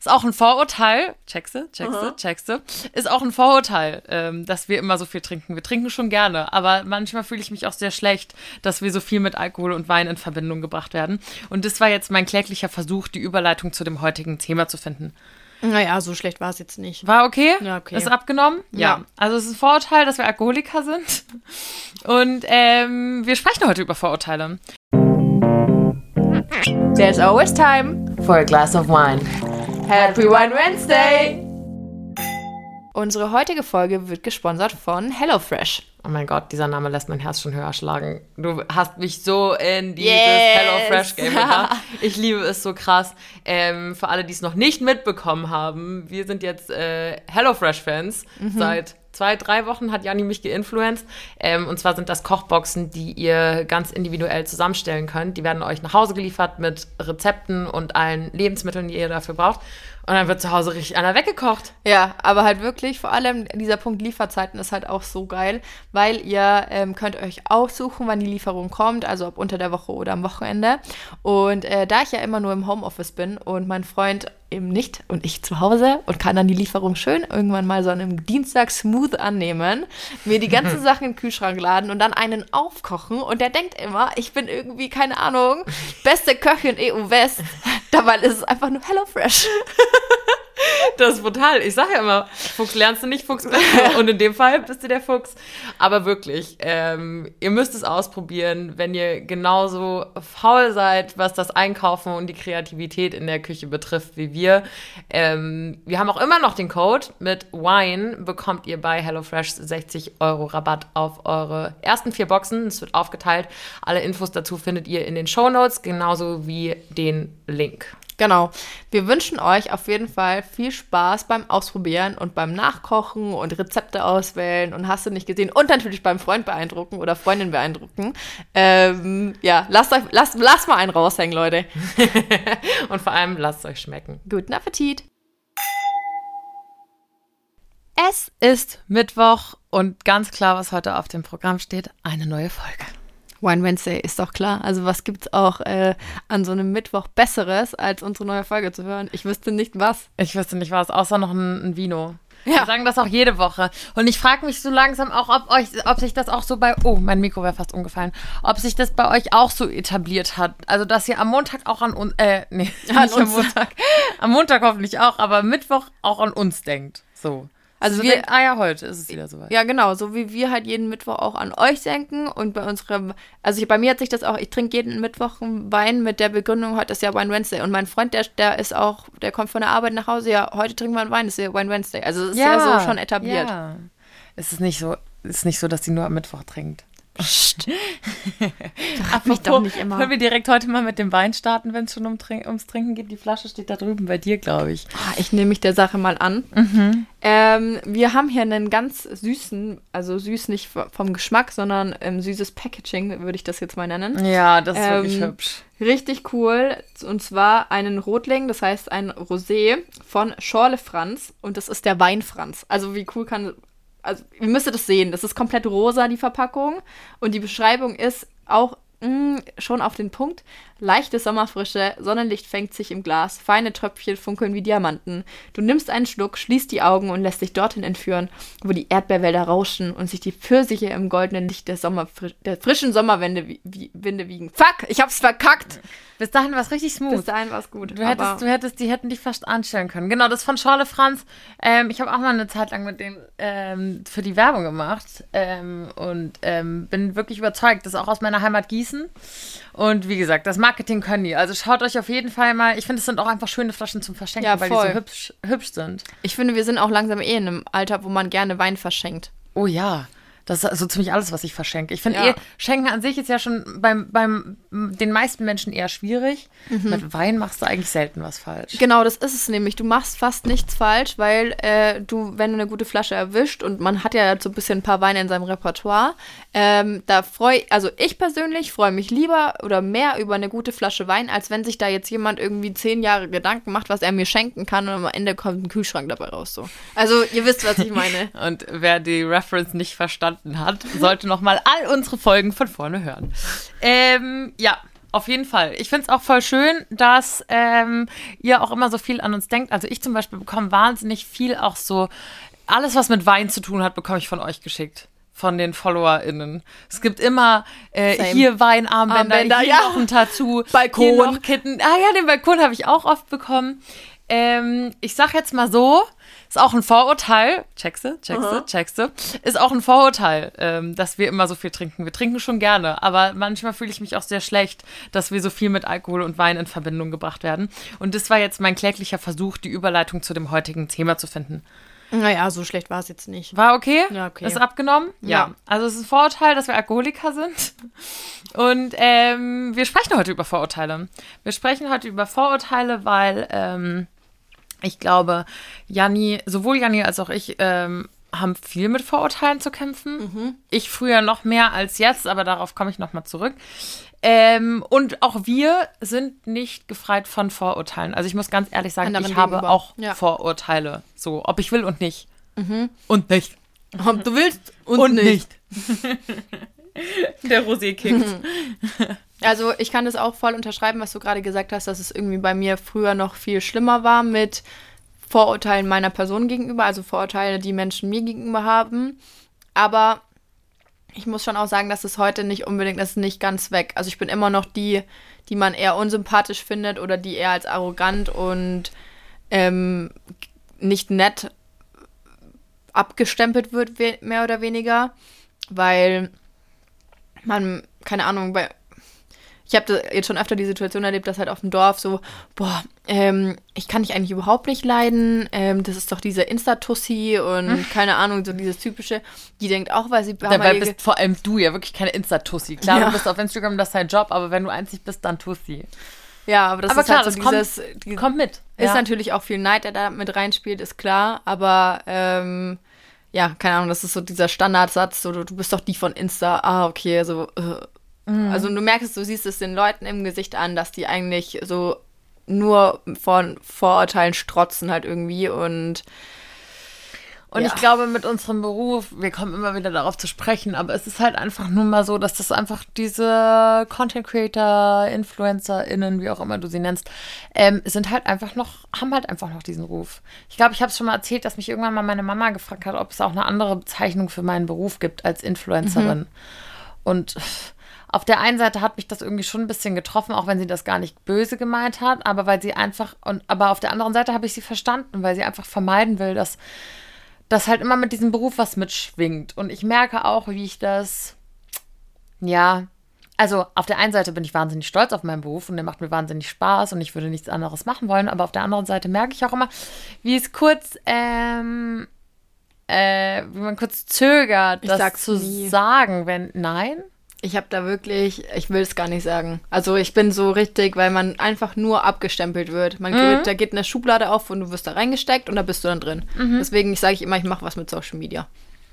ist auch ein Vorurteil, checkste, checkste, checkste, ist auch ein Vorurteil, ähm, dass wir immer so viel trinken. Wir trinken schon gerne, aber manchmal fühle ich mich auch sehr schlecht, dass wir so viel mit Alkohol und Wein in Verbindung gebracht werden. Und das war jetzt mein kläglicher Versuch, die Überleitung zu dem heutigen Thema zu finden. Naja, so schlecht war es jetzt nicht. War okay? Ja, okay. Ist abgenommen? Ja. Also es ist ein Vorurteil, dass wir Alkoholiker sind. Und ähm, wir sprechen heute über Vorurteile. There's always time. For a glass of wine. Happy Wine Wednesday! Unsere heutige Folge wird gesponsert von HelloFresh. Oh mein Gott, dieser Name lässt mein Herz schon höher schlagen. Du hast mich so in dieses Yes. HelloFresh-Game gebracht. Ich liebe es so krass. Ähm, für alle, die es noch nicht mitbekommen haben, wir sind jetzt äh, HelloFresh-Fans. Seit zwei, drei Wochen hat Janni mich geinfluenced. Ähm, und zwar sind das Kochboxen, die ihr ganz individuell zusammenstellen könnt. Die werden euch nach Hause geliefert mit Rezepten und allen Lebensmitteln, die ihr dafür braucht. Und dann wird zu Hause richtig einer weggekocht. Ja, aber halt wirklich, vor allem dieser Punkt Lieferzeiten ist halt auch so geil, weil ihr ähm, könnt euch aussuchen, wann die Lieferung kommt, also ob unter der Woche oder am Wochenende. Und äh, da ich ja immer nur im Homeoffice bin und mein Freund eben nicht und ich zu Hause und kann dann die Lieferung schön irgendwann mal so an einem Dienstag smooth annehmen, mir die ganzen Sachen in den Kühlschrank laden und dann einen aufkochen und der denkt immer, ich bin irgendwie, keine Ahnung, beste Köchin EU West. Dabei ist es einfach nur HelloFresh. Das ist brutal. Ich sage ja immer, Fuchs lernst du nicht, Fuchs bist du. Und in dem Fall bist du der Fuchs. Aber wirklich, ähm, ihr müsst es ausprobieren, wenn ihr genauso faul seid, was das Einkaufen und die Kreativität in der Küche betrifft, wie wir. Ähm, wir haben auch immer noch den Code. Mit Wine bekommt ihr bei HelloFresh 60 Euro Rabatt auf eure ersten vier Boxen. Es wird aufgeteilt. Alle Infos dazu findet ihr in den Show Notes, genauso wie den Link. Genau. Wir wünschen euch auf jeden Fall viel Spaß beim Ausprobieren und beim Nachkochen und Rezepte auswählen und hast du nicht gesehen und natürlich beim Freund beeindrucken oder Freundin beeindrucken. Ähm, ja, lasst, euch, lasst, lasst mal einen raushängen, Leute. Und vor allem lasst euch schmecken. Guten Appetit. Es ist Mittwoch und ganz klar, was heute auf dem Programm steht, eine neue Folge. Wine Wednesday ist doch klar. Also was gibt's auch äh, an so einem Mittwoch Besseres, als unsere neue Folge zu hören? Ich wüsste nicht was. Ich wüsste nicht was, außer noch ein, ein Vino. Ja. Wir sagen das auch jede Woche. Und ich frage mich so langsam auch, ob euch, ob sich das auch so bei, oh, mein Mikro wäre fast umgefallen, ob sich das bei euch auch so etabliert hat. Also, dass ihr am Montag auch an uns, äh, nee, An nicht am. Montag. Am Montag hoffentlich auch, aber Mittwoch auch an uns denkt. So. Also so wir- denkt, ah ja, heute ist es wieder soweit. Ja, genau, so wie wir halt jeden Mittwoch auch an euch denken und bei unserem, also ich, bei mir hat sich das auch, ich trinke jeden Mittwoch einen Wein mit der Begründung, heute ist ja Wine Wednesday und mein Freund, der, der ist auch, der kommt von der Arbeit nach Hause, ja, heute trinken wir einen Wein, ist ja Wine Wednesday. Also es ist ja, so schon etabliert. Ja. Es ist nicht so, es ist nicht so, dass sie nur am Mittwoch trinkt. Frag mich doch nicht immer. Wollen wir direkt heute mal mit dem Wein starten, wenn es schon um Trink ums Trinken geht? Die Flasche steht da drüben bei dir, glaube ich. Ah, Ich nehme mich der Sache mal an. Mhm. Ähm, wir haben hier einen ganz süßen, also süß nicht vom Geschmack, sondern ähm, süßes Packaging, würde ich das jetzt mal nennen. Ja, das ist Ähm, wirklich hübsch. Richtig cool. Und zwar einen Rotling, das heißt ein Rosé von Schorle Franz. Und das ist der Wein Franz. Also wie cool kann. Also ihr müsstet das sehen. Das ist komplett rosa, die Verpackung. Und die Beschreibung ist auch mh, schon auf den Punkt. Leichte Sommerfrische, Sonnenlicht fängt sich im Glas, feine Tröpfchen funkeln wie Diamanten. Du nimmst einen Schluck, schließt die Augen und lässt dich dorthin entführen, wo die Erdbeerwälder rauschen und sich die Pfirsiche im goldenen Licht der, Sommerfri der frischen Sommerwinde wie, wie, Winde wiegen. Fuck, ich hab's verkackt. Bis dahin war es richtig Bis smooth. dahin war's gut. Du hättest, du hättest, die hätten dich fast anstellen können. Genau, das von Schorle Franz. Ähm, ich habe auch mal eine Zeit lang mit dem ähm, für die Werbung gemacht ähm, und ähm, bin wirklich überzeugt. Das ist auch aus meiner Heimat Gießen. Und wie gesagt, das Marketing können die. Also schaut euch auf jeden Fall mal. Ich finde, es sind auch einfach schöne Flaschen zum Verschenken, Ja, weil die voll. so hübsch, hübsch sind. ich finde, wir sind auch langsam eh in einem Alter, wo man gerne Wein verschenkt. Oh ja. Das ist so ziemlich alles, was ich verschenke. Ich finde Ja. eh, Schenken an sich ist ja schon beim, beim den meisten Menschen eher schwierig. Mit Wein machst du eigentlich selten was falsch. Genau, das ist es nämlich. Du machst fast nichts falsch, weil äh, du, wenn du eine gute Flasche erwischt und man hat ja so ein bisschen ein paar Weine in seinem Repertoire, ähm, da freue also ich persönlich freue mich lieber oder mehr über eine gute Flasche Wein, als wenn sich da jetzt jemand irgendwie zehn Jahre Gedanken macht, was er mir schenken kann und am Ende kommt ein Kühlschrank dabei raus. So. Also ihr wisst, was ich meine. Und wer die Reference nicht verstanden hat, sollte noch mal all unsere Folgen von vorne hören. Ähm, ja, auf jeden Fall. Ich finde es auch voll schön, dass ähm, ihr auch immer so viel an uns denkt. Also ich zum Beispiel bekomme wahnsinnig viel auch so, alles was mit Wein zu tun hat, bekomme ich von euch geschickt. Von den FollowerInnen. Es gibt immer äh, hier Weinarmbänder, Armbänder, hier ja. noch ein Tattoo, Balkon. hier noch Kitten. Ah ja, den Balkon habe ich auch oft bekommen. Ähm, ich sag jetzt mal so, ist auch ein Vorurteil, checkste, checkste, checkste, ist auch ein Vorurteil, ähm, dass wir immer so viel trinken. Wir trinken schon gerne, aber manchmal fühle ich mich auch sehr schlecht, dass wir so viel mit Alkohol und Wein in Verbindung gebracht werden. Und das war jetzt mein kläglicher Versuch, die Überleitung zu dem heutigen Thema zu finden. Naja, so schlecht war es jetzt nicht. War okay? Ja, okay. Ist abgenommen? Ja. Also es ist ein Vorurteil, dass wir Alkoholiker sind. Und ähm, wir sprechen heute über Vorurteile. Wir sprechen heute über Vorurteile, weil ähm, ich glaube, Janni, sowohl Janni als auch ich, ähm, haben viel mit Vorurteilen zu kämpfen. Ich früher noch mehr als jetzt, aber darauf komme ich nochmal zurück. Ähm, und auch wir sind nicht gefreit von Vorurteilen. Also ich muss ganz ehrlich sagen, Anderen ich habe gegenüber. auch Ja. Vorurteile. So, ob ich will und nicht. Und nicht. Ob du willst Und, nicht. Der Rosé-Kicks. Also ich kann das auch voll unterschreiben, was du gerade gesagt hast, dass es irgendwie bei mir früher noch viel schlimmer war mit Vorurteilen meiner Person gegenüber, also Vorurteile, die Menschen mir gegenüber haben. Aber ich muss schon auch sagen, dass es heute nicht unbedingt, das ist nicht ganz weg. Also ich bin immer noch die, die man eher unsympathisch findet oder die eher als arrogant und ähm, nicht nett abgestempelt wird, mehr oder weniger, weil man, keine Ahnung, bei, ich habe jetzt schon öfter die Situation erlebt, dass halt auf dem Dorf so, boah, ähm, ich kann dich eigentlich überhaupt nicht leiden, ähm, das ist doch diese Insta-Tussi und keine Ahnung, so dieses typische, die denkt auch, weil sie Dabei bist vor allem du ja wirklich keine Insta-Tussi. Klar, Ja. du bist auf Instagram, das ist dein Job, aber wenn du einzig bist, dann Tussi. ja, aber das aber ist klar, halt so das kommt- dieses, die, Komm mit. Ist ja. natürlich auch viel Neid, der da mit reinspielt, ist klar, aber ähm, ja, keine Ahnung, das ist so dieser Standardsatz, so du, du bist doch die von Insta, ah, okay, also, äh. Mhm. also du merkst, du siehst es den Leuten im Gesicht an, dass die eigentlich so nur von Vorurteilen strotzen halt irgendwie und Und Ja. ich glaube, mit unserem Beruf, wir kommen immer wieder darauf zu sprechen, aber es ist halt einfach nun mal so, dass das einfach diese Content Creator, InfluencerInnen, wie auch immer du sie nennst, ähm, sind halt einfach noch, haben halt einfach noch diesen Ruf. Ich glaube, ich habe es schon mal erzählt, dass mich irgendwann mal meine Mama gefragt hat, ob es auch eine andere Bezeichnung für meinen Beruf gibt als Influencerin. Und auf der einen Seite hat mich das irgendwie schon ein bisschen getroffen, auch wenn sie das gar nicht böse gemeint hat, aber weil sie einfach, und aber auf der anderen Seite habe ich sie verstanden, weil sie einfach vermeiden will, dass dass halt immer mit diesem Beruf was mitschwingt. Und ich merke auch, wie ich das, ja, also auf der einen Seite bin ich wahnsinnig stolz auf meinen Beruf und der macht mir wahnsinnig Spaß und ich würde nichts anderes machen wollen, aber auf der anderen Seite merke ich auch immer, wie es kurz, ähm, äh, wie man kurz zögert, Ich das zu nie. sagen, wenn, nein? Ich habe da wirklich, ich will es gar nicht sagen. Also ich bin so richtig, weil man einfach nur abgestempelt wird. Man geht, da geht eine Schublade auf und du wirst da reingesteckt und da bist du dann drin. Deswegen sage ich immer, ich mache was mit Social Media.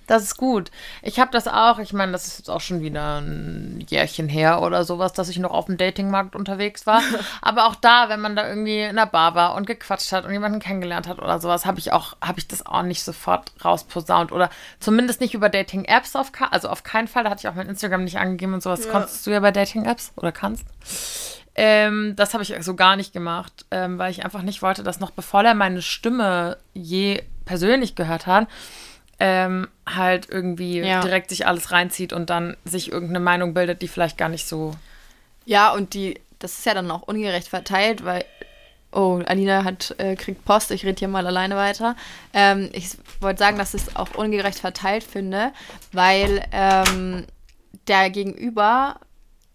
Das ist gut. Ich habe das auch, ich meine, das ist jetzt auch schon wieder ein Jährchen her oder sowas, dass ich noch auf dem Datingmarkt unterwegs war. Aber auch da, wenn man da irgendwie in der Bar war und gequatscht hat und jemanden kennengelernt hat oder sowas, habe ich auch, habe ich das auch nicht sofort rausposaunt. Oder zumindest nicht über Dating-Apps auf also auf keinen Fall. Da hatte ich auch mein Instagram nicht angegeben und sowas. Konntest du ja bei Dating-Apps oder kannst. Ähm, das habe ich so gar nicht gemacht, ähm, weil ich einfach nicht wollte, dass noch bevor er meine Stimme je persönlich gehört hat, ähm, halt irgendwie Ja. direkt sich alles reinzieht und dann sich irgendeine Meinung bildet, die vielleicht gar nicht so. Ja, und die, das ist ja dann auch ungerecht verteilt, weil. Oh, Alina hat, äh, kriegt Post, ich rede hier mal alleine weiter. Ähm, ich wollte sagen, dass ich es auch ungerecht verteilt finde, weil ähm, der Gegenüber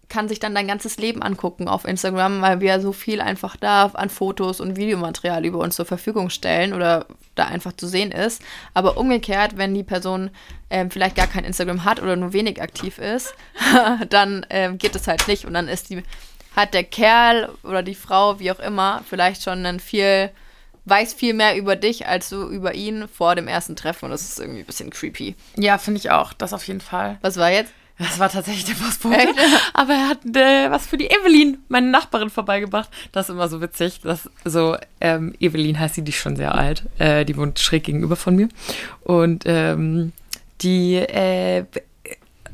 kann sich dann dein ganzes Leben angucken auf Instagram, weil wir so viel einfach da an Fotos und Videomaterial über uns zur Verfügung stellen oder da einfach zu sehen ist. Aber umgekehrt, wenn die Person ähm, vielleicht gar kein Instagram hat oder nur wenig aktiv ist, dann ähm, geht es halt nicht und dann ist die hat der Kerl oder die Frau, wie auch immer, vielleicht schon ein viel weiß viel mehr über dich als du über ihn vor dem ersten Treffen und das ist irgendwie ein bisschen creepy. Ja, finde ich auch. Das auf jeden Fall. Was war jetzt? Das war tatsächlich der Postbote. Echt? Aber er hat äh, was für die Evelyn, meine Nachbarin, vorbeigebracht. Das ist immer so witzig. Das, so, ähm, Evelyn heißt sie, die ist schon sehr alt. Äh, die wohnt schräg gegenüber von mir. Und ähm, die, äh,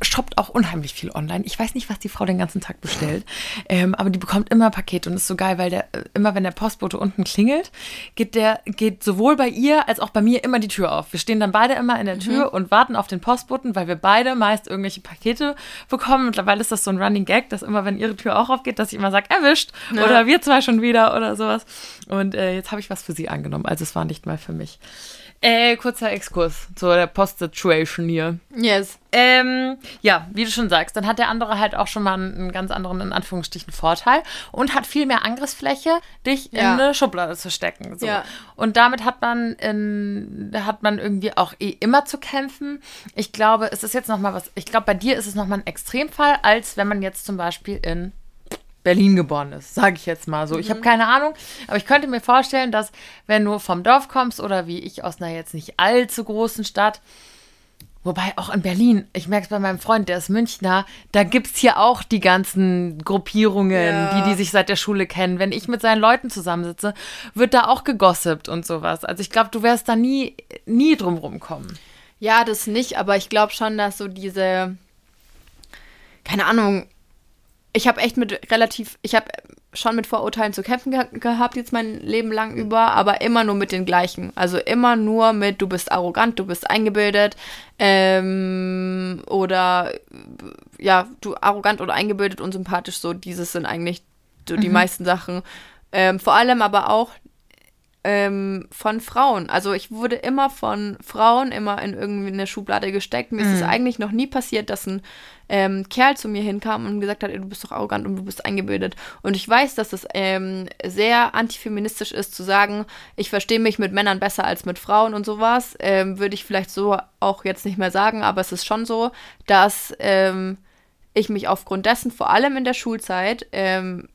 shoppt auch unheimlich viel online. Ich weiß nicht, was die Frau den ganzen Tag bestellt, ähm, aber die bekommt immer Pakete und ist so geil, weil der äh, immer, wenn der Postbote unten klingelt, geht der geht sowohl bei ihr als auch bei mir immer die Tür auf. Wir stehen dann beide immer in der Tür mhm. und warten auf den Postboten, weil wir beide meist irgendwelche Pakete bekommen. Mittlerweile ist das so ein Running Gag, dass immer, wenn ihre Tür auch aufgeht, dass ich immer sage, erwischt ja. oder wir zwei schon wieder oder sowas. Und äh, jetzt habe ich was für sie angenommen. Also es war nicht mal für mich. Äh, kurzer Exkurs zu der Post-Situation hier. Yes. Ähm, ja, wie du schon sagst, dann hat der andere halt auch schon mal einen, ganz anderen, in Anführungsstrichen, Vorteil und hat viel mehr Angriffsfläche, dich ja. in eine Schublade zu stecken. So. Ja. Und damit hat man, in, hat man irgendwie auch eh immer zu kämpfen. Ich glaube, es ist jetzt nochmal was, ich glaube, bei dir ist es nochmal ein Extremfall, als wenn man jetzt zum Beispiel in Berlin geboren ist, sage ich jetzt mal so. Mhm. Ich habe keine Ahnung, aber ich könnte mir vorstellen, dass wenn du vom Dorf kommst oder wie ich aus einer jetzt nicht allzu großen Stadt, wobei auch in Berlin, ich merke es bei meinem Freund, der ist Münchner, da gibt es hier auch die ganzen Gruppierungen, ja. die, die sich seit der Schule kennen. Wenn ich mit seinen Leuten zusammensitze, wird da auch gegossipt und sowas. Also ich glaube, du wirst da nie, nie drum kommen. Ja, das nicht, aber ich glaube schon, dass so diese, keine Ahnung, ich habe echt mit relativ, ich habe schon mit Vorurteilen zu kämpfen ge gehabt jetzt mein Leben lang über, aber immer nur mit den gleichen. Also immer nur mit, du bist arrogant, du bist eingebildet ähm, oder ja, du arrogant oder eingebildet, unsympathisch, so dieses sind eigentlich so die mhm. meisten Sachen. Ähm, vor allem aber auch ähm, von Frauen. Also ich wurde immer von Frauen immer in irgendwie eine Schublade gesteckt. Mir mhm. ist es mhm. eigentlich noch nie passiert, dass ein ähm, Kerl zu mir hinkam und gesagt hat, ey, du bist doch arrogant und du bist eingebildet. Und ich weiß, dass es ähm, sehr antifeministisch ist zu sagen, ich verstehe mich mit Männern besser als mit Frauen und sowas. Ähm, Würde ich vielleicht so auch jetzt nicht mehr sagen, aber es ist schon so, dass ähm, ich mich aufgrund dessen, vor allem in der Schulzeit, ähm,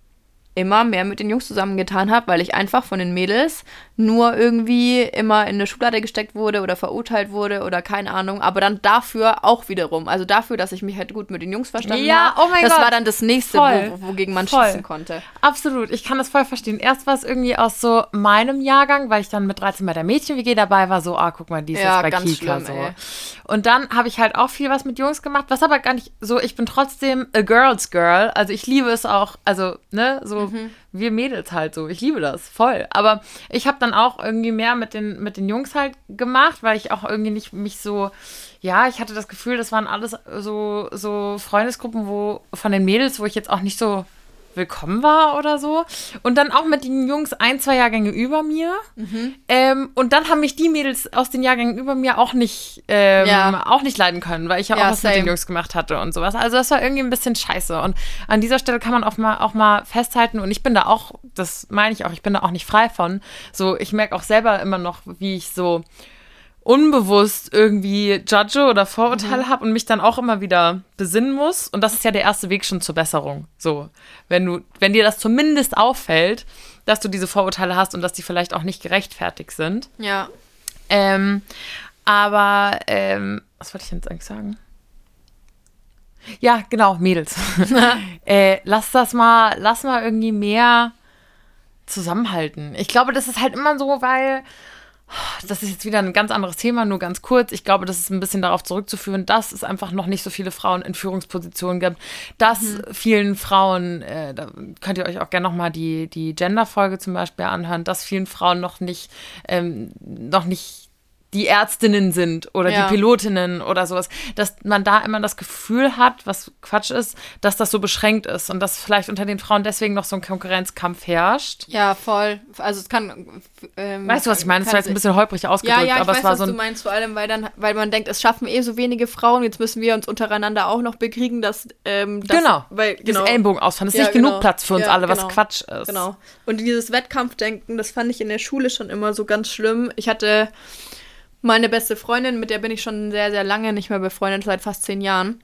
immer mehr mit den Jungs zusammengetan habe, weil ich einfach von den Mädels nur irgendwie immer in eine Schublade gesteckt wurde oder verurteilt wurde oder keine Ahnung, aber dann dafür auch wiederum, also dafür, dass ich mich halt gut mit den Jungs verstanden ja, habe. Oh mein das Gott. war dann das nächste, wo, wogegen man voll. schießen konnte. Absolut, ich kann das voll verstehen. Erst war es irgendwie aus so meinem Jahrgang, weil ich dann mit 13 bei der Mädchen-WG dabei war, so, ah, guck mal, die ist ja, jetzt bei Kika schlimm, so. Ey. Und dann habe ich halt auch viel was mit Jungs gemacht, was aber gar nicht so, ich bin trotzdem a girl's girl, also ich liebe es auch, also, ne, so mhm. wir Mädels halt so. Ich liebe das voll. Aber ich habe dann auch irgendwie mehr mit den, mit den Jungs halt gemacht, weil ich auch irgendwie nicht mich so, ja, ich hatte das Gefühl, das waren alles so, so Freundesgruppen, wo von den Mädels, wo ich jetzt auch nicht so willkommen war oder so. Und dann auch mit den Jungs ein, zwei Jahrgänge über mir. Mhm. Ähm, und dann haben mich die Mädels aus den Jahrgängen über mir auch nicht, ähm, ja. auch nicht leiden können, weil ich ja, ja auch was same. mit den Jungs gemacht hatte und sowas. Also das war irgendwie ein bisschen scheiße. Und an dieser Stelle kann man auch mal, auch mal festhalten, und ich bin da auch, das meine ich auch, ich bin da auch nicht frei von. So, ich merke auch selber immer noch, wie ich so unbewusst irgendwie judge oder Vorurteile mhm. habe und mich dann auch immer wieder besinnen muss. Und das ist ja der erste Weg schon zur Besserung. So, wenn du, wenn dir das zumindest auffällt, dass du diese Vorurteile hast und dass die vielleicht auch nicht gerechtfertigt sind. Ja. Ähm, aber, ähm, was wollte ich jetzt eigentlich sagen? Ja, genau, Mädels. äh, lass das mal, lass mal irgendwie mehr zusammenhalten. Ich glaube, das ist halt immer so, weil das ist jetzt wieder ein ganz anderes Thema, nur ganz kurz. Ich glaube, das ist ein bisschen darauf zurückzuführen, dass es einfach noch nicht so viele Frauen in Führungspositionen gibt, dass mhm. vielen Frauen, äh, da könnt ihr euch auch gerne nochmal die, die Gender-Folge zum Beispiel anhören, dass vielen Frauen noch nicht, ähm, noch nicht die Ärztinnen sind oder ja. die Pilotinnen oder sowas, dass man da immer das Gefühl hat, was Quatsch ist, dass das so beschränkt ist und dass vielleicht unter den Frauen deswegen noch so ein Konkurrenzkampf herrscht. Ja, voll. Also es kann. Ähm, weißt du, was ich meine? Das war jetzt ein bisschen holprig ausgedrückt, ja, ja, ich aber weiß, es war was so. Ein, du meinst vor allem, weil dann, weil man denkt, es schaffen eh so wenige Frauen, jetzt müssen wir uns untereinander auch noch bekriegen, dass. Ähm, das, genau. Weil, genau. Ellenbogen ausfahren. Es ist nicht genau. genug Platz für uns alle, was genau. Quatsch ist. Genau. Und dieses Wettkampfdenken, das fand ich in der Schule schon immer so ganz schlimm. Ich hatte meine beste Freundin, mit der bin ich schon sehr, sehr lange nicht mehr befreundet, seit fast zehn Jahren.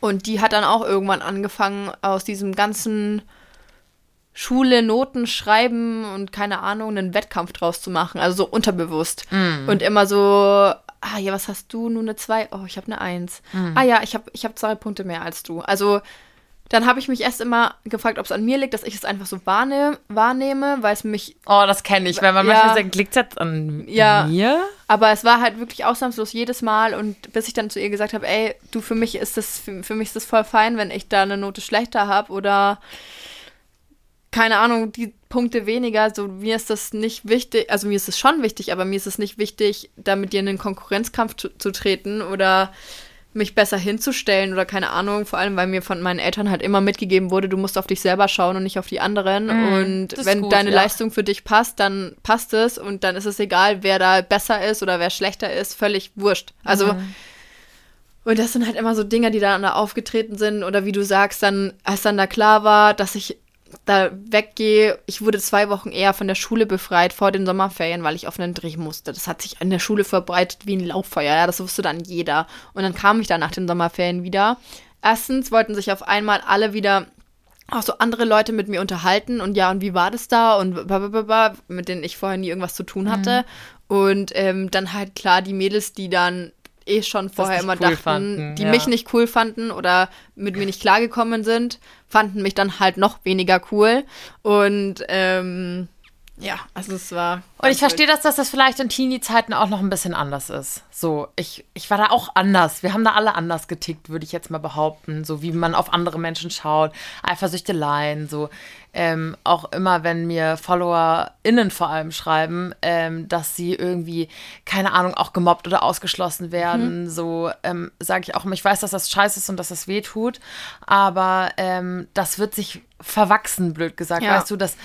Und die hat dann auch irgendwann angefangen, aus diesem ganzen Schule, Noten schreiben und keine Ahnung, einen Wettkampf draus zu machen. Also so unterbewusst. Mm. Und immer so, ah ja, was hast du? Nur eine zwei? Oh, ich habe eine Eins. Mm. Ah ja, ich habe ich hab zwei Punkte mehr als du. Also dann habe ich mich erst immer gefragt, ob es an mir liegt, dass ich es einfach so wahrnehme, wahrnehme weil es mich. Oh, das kenne ich, wenn man Ja. manchmal sagt, liegt es an Ja. mir? Aber es war halt wirklich ausnahmslos jedes Mal und bis ich dann zu ihr gesagt habe, ey, du, für mich ist das, für, für mich ist das voll fein, wenn ich da eine Note schlechter habe oder keine Ahnung, die Punkte weniger, so mir ist das nicht wichtig, also mir ist es schon wichtig, aber mir ist es nicht wichtig, da mit dir in den Konkurrenzkampf zu, zu treten oder mich besser hinzustellen oder keine Ahnung, vor allem weil mir von meinen Eltern halt immer mitgegeben wurde, du musst auf dich selber schauen und nicht auf die anderen Mm, und wenn gut, deine ja. Leistung für dich passt, dann passt es und dann ist es egal, wer da besser ist oder wer schlechter ist, völlig wurscht. Also und das sind halt immer so Dinge, die dann da aufgetreten sind oder wie du sagst, dann als dann da klar war, dass ich da weggehe, ich wurde zwei Wochen eher von der Schule befreit vor den Sommerferien, weil ich auf einen Dreh musste. Das hat sich in der Schule verbreitet wie ein Lauffeuer, ja, das wusste dann jeder. Und dann kam ich da nach den Sommerferien wieder. Erstens wollten sich auf einmal alle wieder auch so andere Leute mit mir unterhalten und ja, und wie war das da und blablabla, mit denen ich vorher nie irgendwas zu tun hatte. Und ähm, dann halt klar die Mädels, die dann eh schon vorher immer cool dachten, fanden, die ja. mich nicht cool fanden oder mit mir nicht klargekommen sind, fanden mich dann halt noch weniger cool. Und ähm, ja, also es war. Und ich verstehe das, dass das vielleicht in Teenie-Zeiten auch noch ein bisschen anders ist. So, ich, ich war da auch anders. Wir haben da alle anders getickt, würde ich jetzt mal behaupten. So wie man auf andere Menschen schaut. Eifersüchteleien, so. Ähm, auch immer, wenn mir FollowerInnen vor allem schreiben, ähm, dass sie irgendwie, keine Ahnung, auch gemobbt oder ausgeschlossen werden, so ähm, sage ich auch immer, ich weiß, dass das scheiße ist und dass das weh tut, aber ähm, das wird sich verwachsen, blöd gesagt. Ja. Weißt du, das,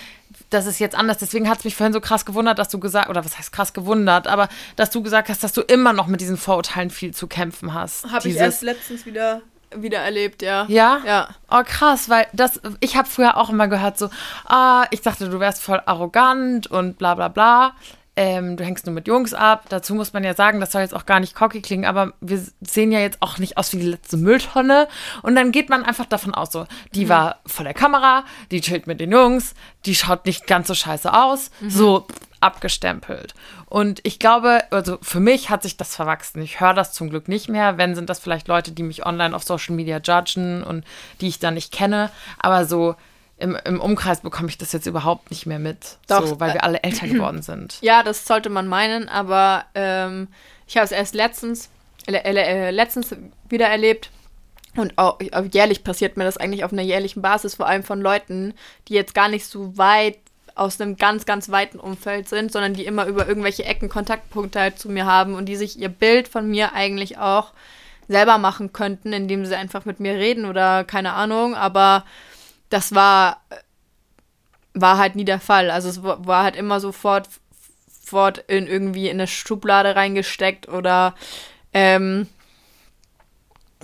das ist jetzt anders. Deswegen hat es mich vorhin so krass gewundert, dass du gesagt, oder was heißt krass gewundert, aber dass du gesagt hast, dass du immer noch mit diesen Vorurteilen viel zu kämpfen hast. Habe ich erst letztens wieder, wieder erlebt, ja. Ja? Ja. Oh, krass, weil das, ich habe früher auch immer gehört, so, ah, ich dachte, du wärst voll arrogant und bla bla bla. Ähm, du hängst nur mit Jungs ab. Dazu muss man ja sagen, das soll jetzt auch gar nicht cocky klingen, aber wir sehen ja jetzt auch nicht aus wie die letzte Mülltonne. Und dann geht man einfach davon aus, so, die war vor der Kamera, die chillt mit den Jungs, die schaut nicht ganz so scheiße aus, so pff, abgestempelt. Und ich glaube, also für mich hat sich das verwachsen. Ich höre das zum Glück nicht mehr. Wenn, sind das vielleicht Leute, die mich online auf Social Media judgen und die ich dann nicht kenne. Aber so im, im Umkreis bekomme ich das jetzt überhaupt nicht mehr mit. Doch, so, weil wir alle älter geworden sind. Ja, das sollte man meinen, aber ähm, ich habe es erst letztens, äh, äh, letztens wieder erlebt. Und auch auch jährlich passiert mir das eigentlich auf einer jährlichen Basis, vor allem von Leuten, die jetzt gar nicht so weit aus einem ganz, ganz weiten Umfeld sind, sondern die immer über irgendwelche Ecken Kontaktpunkte halt zu mir haben und die sich ihr Bild von mir eigentlich auch selber machen könnten, indem sie einfach mit mir reden oder keine Ahnung, aber das war war halt nie der Fall. Also es wa- war halt immer sofort sofort in irgendwie in eine Schublade reingesteckt oder ähm,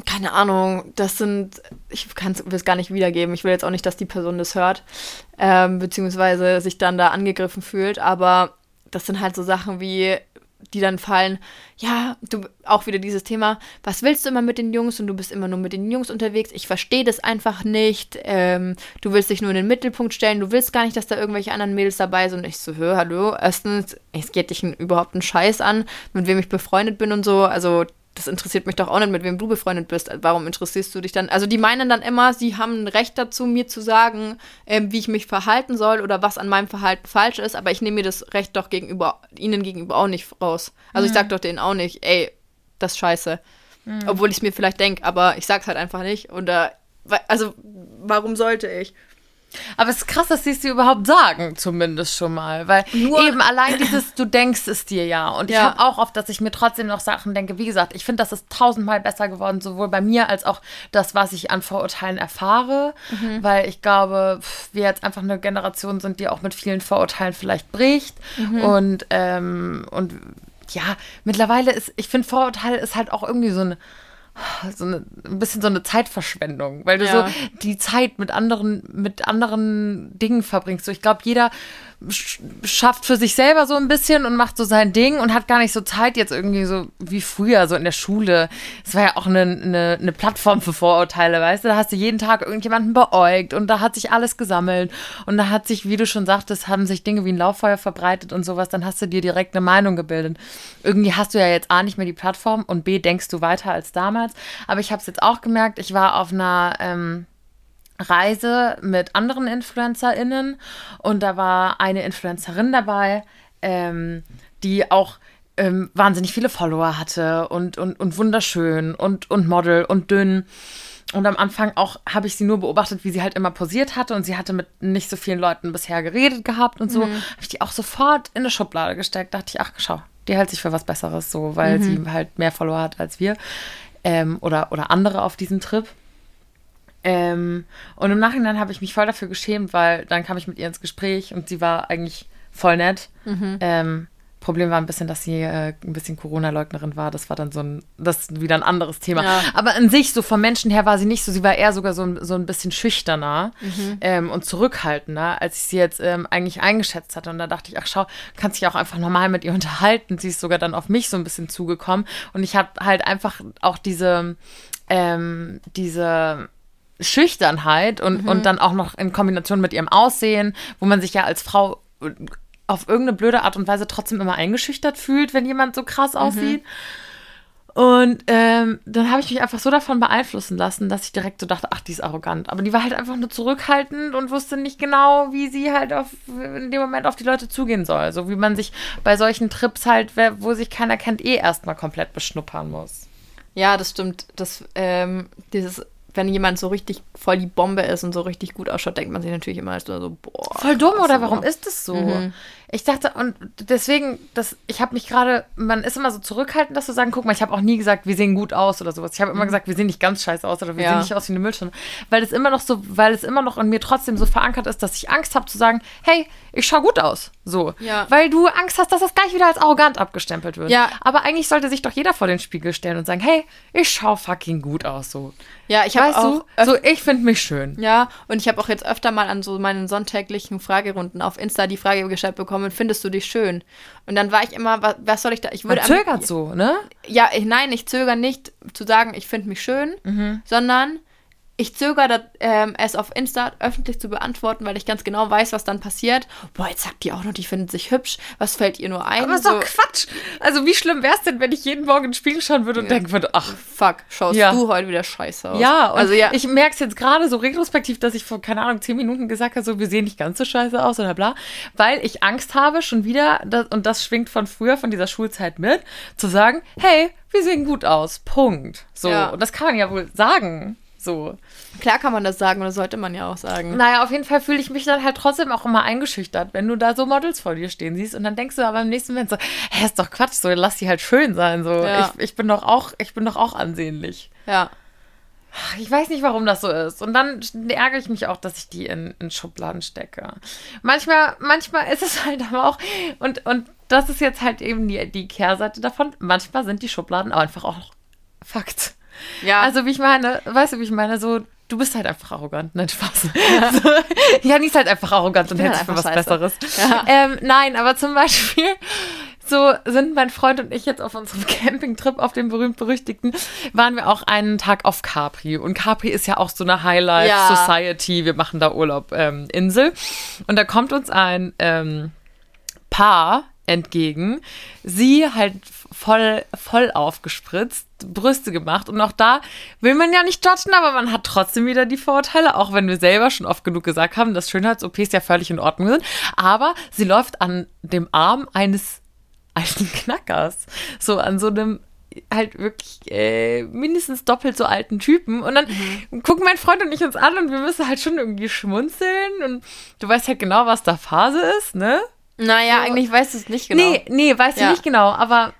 keine Ahnung, das sind, ich kann es gar nicht wiedergeben. Ich will jetzt auch nicht, dass die Person das hört, ähm, beziehungsweise sich dann da angegriffen fühlt, aber das sind halt so Sachen wie, die dann fallen, ja, du, auch wieder dieses Thema, was willst du immer mit den Jungs? Und du bist immer nur mit den Jungs unterwegs, ich verstehe das einfach nicht, ähm, du willst dich nur in den Mittelpunkt stellen, du willst gar nicht, dass da irgendwelche anderen Mädels dabei sind. Und ich so, hör, hallo, erstens, es geht dich überhaupt einen Scheiß an, mit wem ich befreundet bin und so, also das interessiert mich doch auch nicht, mit wem du befreundet bist. Warum interessierst du dich dann? Also die meinen dann immer, sie haben ein Recht dazu, mir zu sagen, ähm, wie ich mich verhalten soll oder was an meinem Verhalten falsch ist, aber ich nehme mir das Recht doch gegenüber, ihnen gegenüber auch nicht raus. Also ich sag doch denen auch nicht, ey, das ist scheiße. Obwohl ich es mir vielleicht denke, aber ich sag's halt einfach nicht. Oder also warum sollte ich? Aber es ist krass, dass sie es dir überhaupt sagen, zumindest schon mal. Weil Nur- eben allein dieses, du denkst es dir ja. Und ich Ja. habe auch oft, dass ich mir trotzdem noch Sachen denke. Wie gesagt, ich finde, das ist tausendmal besser geworden, sowohl bei mir als auch das, was ich an Vorurteilen erfahre. Mhm. Weil ich glaube, wir jetzt einfach eine Generation sind, die auch mit vielen Vorurteilen vielleicht bricht. Mhm. Und, ähm, und ja, mittlerweile ist, ich finde, Vorurteil ist halt auch irgendwie so eine so eine, ein bisschen so eine Zeitverschwendung, weil du Ja. so die Zeit mit anderen, mit anderen Dingen verbringst. So, ich glaube, jeder schafft für sich selber so ein bisschen und macht so sein Ding und hat gar nicht so Zeit jetzt irgendwie so wie früher, so in der Schule. Es war ja auch eine, eine, eine Plattform für Vorurteile, weißt du? Da hast du jeden Tag irgendjemanden beäugt und da hat sich alles gesammelt und da hat sich, wie du schon sagtest, haben sich Dinge wie ein Lauffeuer verbreitet und sowas. Dann hast du dir direkt eine Meinung gebildet. Irgendwie hast du ja jetzt A nicht mehr die Plattform und B denkst du weiter als damals. Aber ich habe es jetzt auch gemerkt, ich war auf einer, ähm, Reise mit anderen InfluencerInnen und da war eine Influencerin dabei, ähm, die auch ähm, wahnsinnig viele Follower hatte und, und, und wunderschön und, und Model und dünn. Und am Anfang auch habe ich sie nur beobachtet, wie sie halt immer posiert hatte und sie hatte mit nicht so vielen Leuten bisher geredet gehabt und so. Mhm. Habe ich die auch sofort in eine Schublade gesteckt. Dachte ich, ach, schau, die hält sich für was Besseres so, weil mhm. sie halt mehr Follower hat als wir ähm, oder, oder andere auf diesem Trip. Ähm, und im Nachhinein habe ich mich voll dafür geschämt, weil dann kam ich mit ihr ins Gespräch und sie war eigentlich voll nett. Mhm. Ähm, Problem war ein bisschen, dass sie äh, ein bisschen Corona-Leugnerin war. Das war dann so ein, das ist wieder ein anderes Thema. Ja. Aber an sich, so vom Menschen her war sie nicht so, sie war eher sogar so, ein, so ein bisschen schüchterner mhm. ähm, und zurückhaltender, als ich sie jetzt ähm, eigentlich eingeschätzt hatte. Und da dachte ich, ach schau, kannst dich auch einfach normal mit ihr unterhalten. Sie ist sogar dann auf mich so ein bisschen zugekommen. Und ich habe halt einfach auch diese, ähm, diese Schüchternheit und, mhm. und dann auch noch in Kombination mit ihrem Aussehen, wo man sich ja als Frau auf irgendeine blöde Art und Weise trotzdem immer eingeschüchtert fühlt, wenn jemand so krass mhm. aussieht. Und ähm, dann habe ich mich einfach so davon beeinflussen lassen, dass ich direkt so dachte, ach, die ist arrogant. Aber die war halt einfach nur zurückhaltend und wusste nicht genau, wie sie halt auf, in dem Moment auf die Leute zugehen soll. So wie man sich bei solchen Trips halt, wo sich keiner kennt, eh erstmal komplett beschnuppern muss. Ja, das stimmt. Das, ähm, dieses wenn jemand so richtig voll die Bombe ist und so richtig gut ausschaut, denkt man sich natürlich immer so, boah. Voll dumm, oder warum ist das so? Mhm. Ich dachte, und deswegen, das, ich habe mich gerade, man ist immer so zurückhaltend, das zu sagen, guck mal, ich habe auch nie gesagt, wir sehen gut aus oder sowas. Ich habe immer mhm. gesagt, wir sehen nicht ganz scheiße aus oder wir ja. sehen nicht aus wie eine Mülltonne. Weil es immer noch so, weil es immer noch in mir trotzdem so verankert ist, dass ich Angst habe zu sagen, hey, ich schaue gut aus. So. Ja. Weil du Angst hast, dass das gleich wieder als arrogant abgestempelt wird. Ja. Aber eigentlich sollte sich doch jeder vor den Spiegel stellen und sagen, hey, ich schaue fucking gut aus. So. Ja, ich habe auch. Du, so, ich finde mich schön. Ja, und ich habe auch jetzt öfter mal an so meinen sonntäglichen Fragerunden auf Insta die Frage gestellt bekommen, findest du dich schön? Und dann war ich immer, was, was soll ich da? Ich würde Man zögert so, ne? Ja, ich, nein, ich zögere nicht zu sagen, ich finde mich schön, mhm. sondern ich zögere, ähm, es auf Insta öffentlich zu beantworten, weil ich ganz genau weiß, was dann passiert. Boah, jetzt sagt die auch noch, die findet sich hübsch. Was fällt ihr nur ein? Aber ist so. doch Quatsch. Also wie schlimm wäre es denn, wenn ich jeden Morgen ins Spiegel schauen würde und ja. denken würde, ach, fuck, schaust ja. du heute wieder scheiße aus. Ja, also ja. ich merke es jetzt gerade so retrospektiv, dass ich vor, keine Ahnung, zehn Minuten gesagt habe, so, wir sehen nicht ganz so scheiße aus oder bla, weil ich Angst habe, schon wieder, das, und das schwingt von früher, von dieser Schulzeit mit, zu sagen, hey, wir sehen gut aus, Punkt. So, ja. und das kann man ja wohl sagen. So. Klar kann man das sagen oder sollte man ja auch sagen. Naja, auf jeden Fall fühle ich mich dann halt trotzdem auch immer eingeschüchtert, wenn du da so Models vor dir stehen siehst und dann denkst du aber im nächsten Moment so, hä, ist doch Quatsch, so lass die halt schön sein, so. Ja. Ich, ich bin doch auch, ich bin doch auch ansehnlich. Ja. Ich weiß nicht, warum das so ist. Und dann ärgere ich mich auch, dass ich die in, in Schubladen stecke. Manchmal, manchmal ist es halt aber auch, und, und das ist jetzt halt eben die, die Kehrseite davon, manchmal sind die Schubladen einfach auch Fakt. Ja. Also, wie ich meine, weißt du, wie ich meine, so, du bist halt einfach arrogant. Nein, Spaß. Ja, so, Janni ist halt einfach arrogant und hält sich für was scheiße. Besseres. Ja. Ähm, nein, aber zum Beispiel, so sind mein Freund und ich jetzt auf unserem Campingtrip auf dem berühmt-berüchtigten, waren wir auch einen Tag auf Capri. Und Capri ist ja auch so eine Highlife-Society. Ja. Wir machen da Urlaub, ähm, Insel. Und da kommt uns ein ähm, Paar entgegen. Sie halt voll, voll aufgespritzt, Brüste gemacht. Und auch da will man ja nicht judgen, aber man hat trotzdem wieder die Vorurteile, auch wenn wir selber schon oft genug gesagt haben, dass Schönheits-OPs ja völlig in Ordnung sind. Aber sie läuft an dem Arm eines alten Knackers. So an so einem halt wirklich äh, mindestens doppelt so alten Typen. Und dann mhm. gucken mein Freund und ich uns an und wir müssen halt schon irgendwie schmunzeln. Und du weißt halt genau, was da Phase ist, ne? Naja, so. eigentlich weißt du es nicht genau. Nee, nee, weißt ja. du nicht genau, aber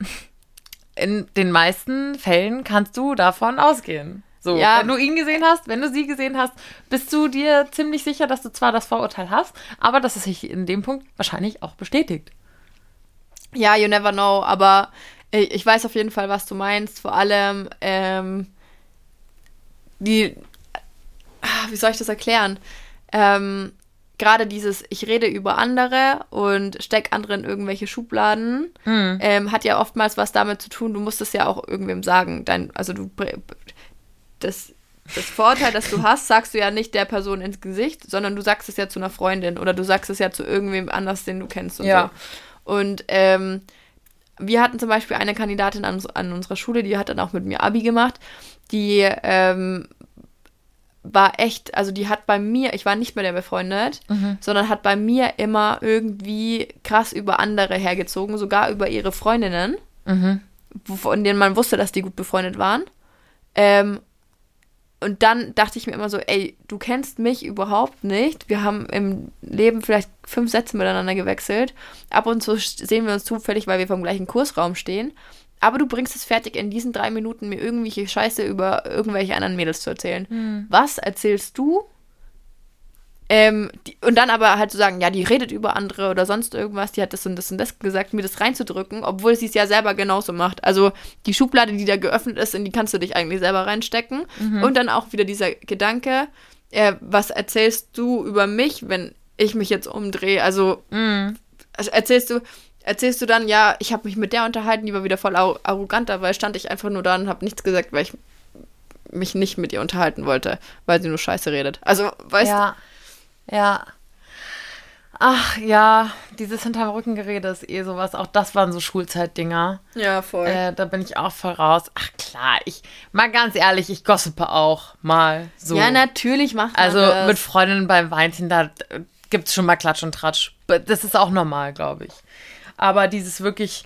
in den meisten Fällen kannst du davon ausgehen. So, ja. wenn du ihn gesehen hast, wenn du sie gesehen hast, bist du dir ziemlich sicher, dass du zwar das Vorurteil hast, aber dass es sich in dem Punkt wahrscheinlich auch bestätigt. Ja, you never know, aber ich weiß auf jeden Fall, was du meinst. Vor allem, ähm, die, ah, wie soll ich das erklären? Ähm, gerade dieses, ich rede über andere und steck andere in irgendwelche Schubladen, mhm. ähm, hat ja oftmals was damit zu tun, du musst es ja auch irgendwem sagen. Dein, also du das, das Vorteil, das du hast, sagst du ja nicht der Person ins Gesicht, sondern du sagst es ja zu einer Freundin oder du sagst es ja zu irgendwem anders, den du kennst und ja. so. Und ähm, wir hatten zum Beispiel eine Kandidatin an, an, unserer Schule, die hat dann auch mit mir Abi gemacht, die ähm, war echt, also die hat bei mir, ich war nicht mit der befreundet, Mhm. sondern hat bei mir immer irgendwie krass über andere hergezogen, sogar über ihre Freundinnen, Mhm. von denen man wusste, dass die gut befreundet waren. Ähm, und dann dachte ich mir immer so, ey, du kennst mich überhaupt nicht. Wir haben im Leben vielleicht fünf Sätze miteinander gewechselt. Ab und zu sehen wir uns zufällig, weil wir vom gleichen Kursraum stehen. Aber du bringst es fertig, in diesen drei Minuten mir irgendwelche Scheiße über irgendwelche anderen Mädels zu erzählen. Was erzählst du? Ähm, die, und dann aber halt zu sagen, ja, die redet über andere oder sonst irgendwas, die hat das und das und das gesagt, mir das reinzudrücken, obwohl sie es ja selber genauso macht. Also die Schublade, die da geöffnet ist, in die kannst du dich eigentlich selber reinstecken. Und dann auch wieder dieser Gedanke, äh, was erzählst du über mich, wenn ich mich jetzt umdrehe? Also Mhm. also erzählst du, erzählst du dann, ja, ich habe mich mit der unterhalten, die war wieder voll arro- arrogant, dabei stand ich einfach nur da und habe nichts gesagt, weil ich mich nicht mit ihr unterhalten wollte, weil sie nur Scheiße redet. Also, weißt ja. Ja. Ach ja, dieses hinterm Rückengerede ist eh sowas. Auch das waren so Schulzeitdinger. du? Ja, voll. Äh, da bin ich auch voll raus. Ach klar, ich, mal ganz ehrlich, ich gossipe auch mal so. Ja, natürlich macht man Also das. mit Freundinnen beim Weinchen, da gibt es schon mal Klatsch und Tratsch. Das ist auch normal, glaube ich. Aber dieses wirklich